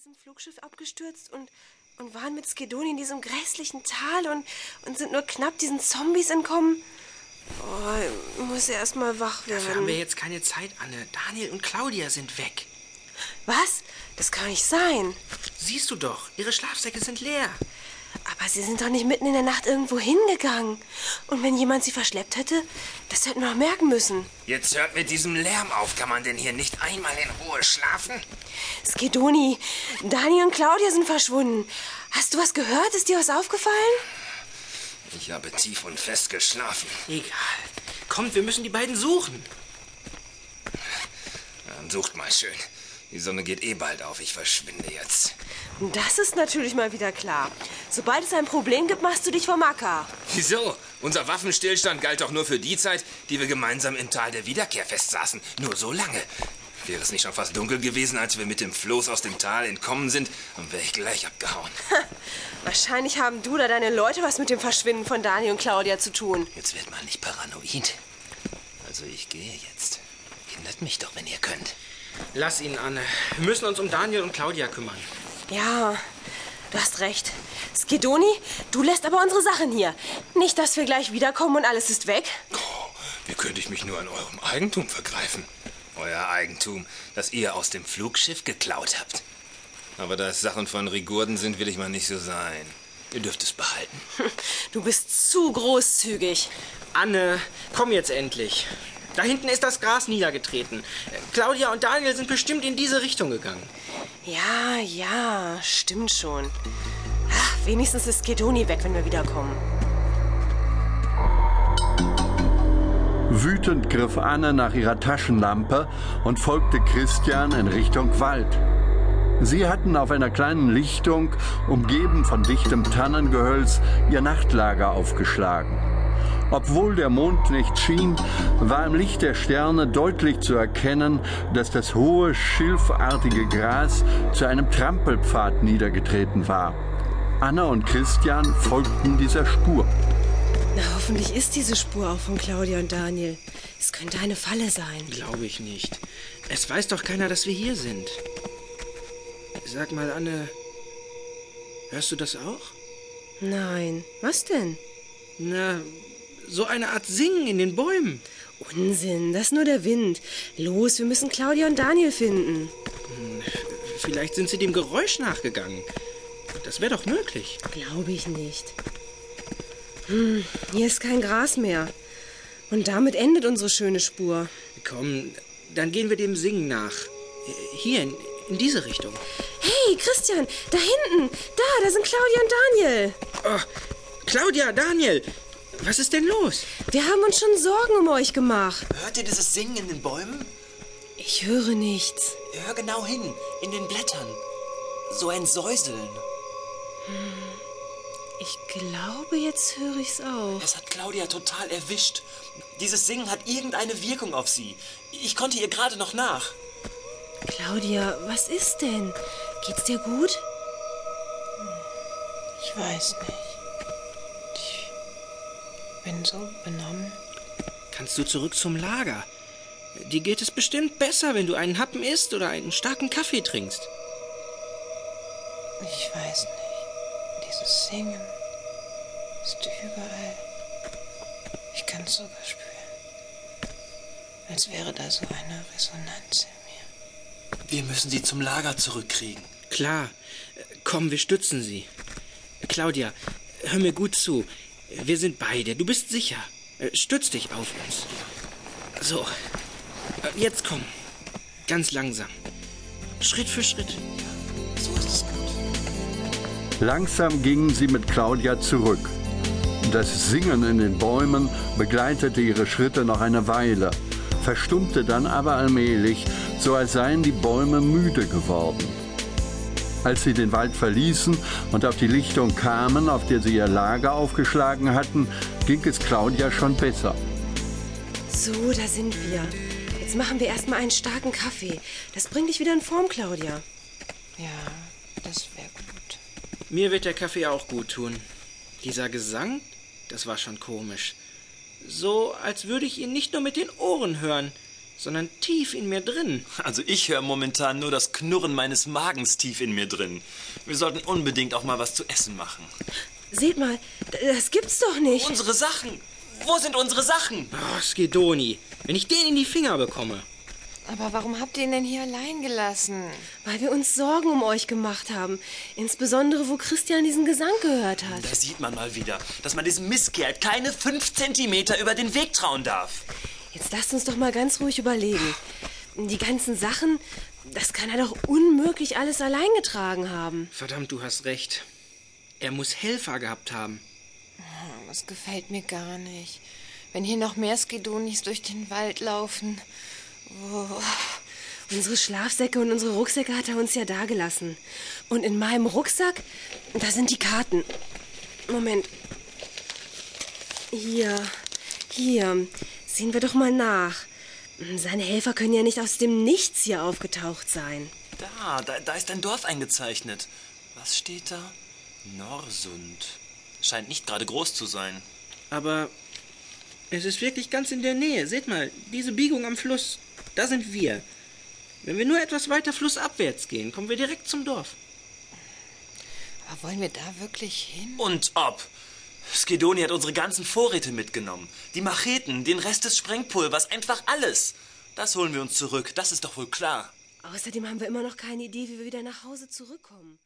diesem Flugschiff abgestürzt und, und waren mit Skedoni in diesem grässlichen Tal und, und sind nur knapp diesen Zombies entkommen. Oh, ich muss erst mal wach werden. Dafür haben wir jetzt keine Zeit, Anne. Daniel und Claudia sind weg. Was? Das kann nicht sein. Siehst du doch, ihre Schlafsäcke sind leer. Aber sie sind doch nicht mitten in der Nacht irgendwo hingegangen. Und wenn jemand sie verschleppt hätte, das hätten wir doch merken müssen. Jetzt hört mit diesem Lärm auf. Kann man denn hier nicht einmal in Ruhe schlafen? Skedoni, Dani und Claudia sind verschwunden. Hast du was gehört? Ist dir was aufgefallen? Ich habe tief und fest geschlafen. Egal. Kommt, wir müssen die beiden suchen. Dann sucht mal schön. Die Sonne geht eh bald auf. Ich verschwinde jetzt. Das ist natürlich mal wieder klar. Sobald es ein Problem gibt, machst du dich vom Acker. Wieso? Unser Waffenstillstand galt doch nur für die Zeit, die wir gemeinsam im Tal der Wiederkehr festsaßen. Nur so lange. Wäre es nicht schon fast dunkel gewesen, als wir mit dem Floß aus dem Tal entkommen sind, dann wäre ich gleich abgehauen. Wahrscheinlich haben du oder deine Leute was mit dem Verschwinden von Dani und Claudia zu tun. Jetzt wird mal nicht paranoid. Also ich gehe jetzt. Hindert mich doch, wenn ihr könnt. Lass ihn, Anne. Wir müssen uns um Daniel und Claudia kümmern. Ja, du hast recht. Skedoni, du lässt aber unsere Sachen hier. Nicht, dass wir gleich wiederkommen und alles ist weg. Oh, wie könnte ich mich nur an eurem Eigentum vergreifen? Euer Eigentum, das ihr aus dem Flugschiff geklaut habt. Aber da es Sachen von Rigurden sind, will ich mal nicht so sein. Ihr dürft es behalten. Du bist zu großzügig. Anne, komm jetzt endlich. Da hinten ist das Gras niedergetreten. Claudia und Daniel sind bestimmt in diese Richtung gegangen. Ja, ja, stimmt schon. Ach, wenigstens ist Skedoni weg, wenn wir wiederkommen. Wütend griff Anne nach ihrer Taschenlampe und folgte Christian in Richtung Wald. Sie hatten auf einer kleinen Lichtung, umgeben von dichtem Tannengehölz, ihr Nachtlager aufgeschlagen. Obwohl der Mond nicht schien, war im Licht der Sterne deutlich zu erkennen, dass das hohe, schilfartige Gras zu einem Trampelpfad niedergetreten war. Anna und Christian folgten dieser Spur. Na, hoffentlich ist diese Spur auch von Claudia und Daniel. Es könnte eine Falle sein. Glaube ich nicht. Es weiß doch keiner, dass wir hier sind. Sag mal, Anne, hörst du das auch? Nein. Was denn? Na, so eine Art Singen in den Bäumen. Unsinn, das ist nur der Wind. Los, wir müssen Claudia und Daniel finden. Vielleicht sind sie dem Geräusch nachgegangen. Das wäre doch möglich. Glaube ich nicht. Hm, hier ist kein Gras mehr. Und damit endet unsere schöne Spur. Komm, dann gehen wir dem Singen nach. Hier, in, in diese Richtung. Hey, Christian, da hinten. Da, da sind Claudia und Daniel. Oh, Claudia, Daniel, was ist denn los? Wir haben uns schon Sorgen um euch gemacht. Hört ihr dieses Singen in den Bäumen? Ich höre nichts. Hör genau hin, in den Blättern. So ein Säuseln. Ich glaube, jetzt höre ich's auch. Es hat Claudia total erwischt. Dieses Singen hat irgendeine Wirkung auf sie. Ich konnte ihr gerade noch nach. Claudia, was ist denn? Geht's dir gut? Ich weiß nicht. Ich bin so benommen. Kannst du zurück zum Lager? Dir geht es bestimmt besser, wenn du einen Happen isst oder einen starken Kaffee trinkst. Ich weiß nicht. Dieses Singen ist überall. Ich kann es sogar spüren. Als wäre da so eine Resonanz in mir. Wir müssen sie zum Lager zurückkriegen. Klar. Komm, wir stützen sie. Claudia, hör mir gut zu. Wir sind bei dir. Du bist sicher. Stütz dich auf uns. So. Jetzt komm. Ganz langsam. Schritt für Schritt. So ist es gut. Langsam gingen sie mit Claudia zurück. Das Singen in den Bäumen begleitete ihre Schritte noch eine Weile, verstummte dann aber allmählich, so als seien die Bäume müde geworden. Als sie den Wald verließen und auf die Lichtung kamen, auf der sie ihr Lager aufgeschlagen hatten, ging es Claudia schon besser. So, da sind wir. Jetzt machen wir erstmal einen starken Kaffee. Das bringt dich wieder in Form, Claudia. Ja, das wäre gut. Mir wird der Kaffee auch gut tun. Dieser Gesang, das war schon komisch. So, als würde ich ihn nicht nur mit den Ohren hören, sondern tief in mir drin. Also ich höre momentan nur das Knurren meines Magens tief in mir drin. Wir sollten unbedingt auch mal was zu essen machen. Seht mal, das gibt's doch nicht. Unsere Sachen! Wo sind unsere Sachen? Oh, Skedoni, wenn ich den in die Finger bekomme. Aber warum habt ihr ihn denn hier allein gelassen? Weil wir uns Sorgen um euch gemacht haben. Insbesondere, wo Christian diesen Gesang gehört hat. Da sieht man mal wieder, dass man diesem Misskerl keine fünf Zentimeter über den Weg trauen darf. Jetzt lasst uns doch mal ganz ruhig überlegen. Die ganzen Sachen, das kann er doch unmöglich alles allein getragen haben. Verdammt, du hast recht. Er muss Helfer gehabt haben. Das gefällt mir gar nicht. Wenn hier noch mehr Skedonis durch den Wald laufen. Oh. Unsere Schlafsäcke und unsere Rucksäcke hat er uns ja dagelassen. Und in meinem Rucksack, da sind die Karten. Moment. Hier, hier. Sehen wir doch mal nach. Seine Helfer können ja nicht aus dem Nichts hier aufgetaucht sein. Da, da, da ist ein Dorf eingezeichnet. Was steht da? Norsund. Scheint nicht gerade groß zu sein. Aber es ist wirklich ganz in der Nähe. Seht mal, diese Biegung am Fluss. Da sind wir. Wenn wir nur etwas weiter flussabwärts gehen, kommen wir direkt zum Dorf. Aber wollen wir da wirklich hin? Und ob. Skedoni hat unsere ganzen Vorräte mitgenommen. Die Macheten, den Rest des Sprengpulvers, einfach alles. Das holen wir uns zurück, das ist doch wohl klar. Außerdem haben wir immer noch keine Idee, wie wir wieder nach Hause zurückkommen.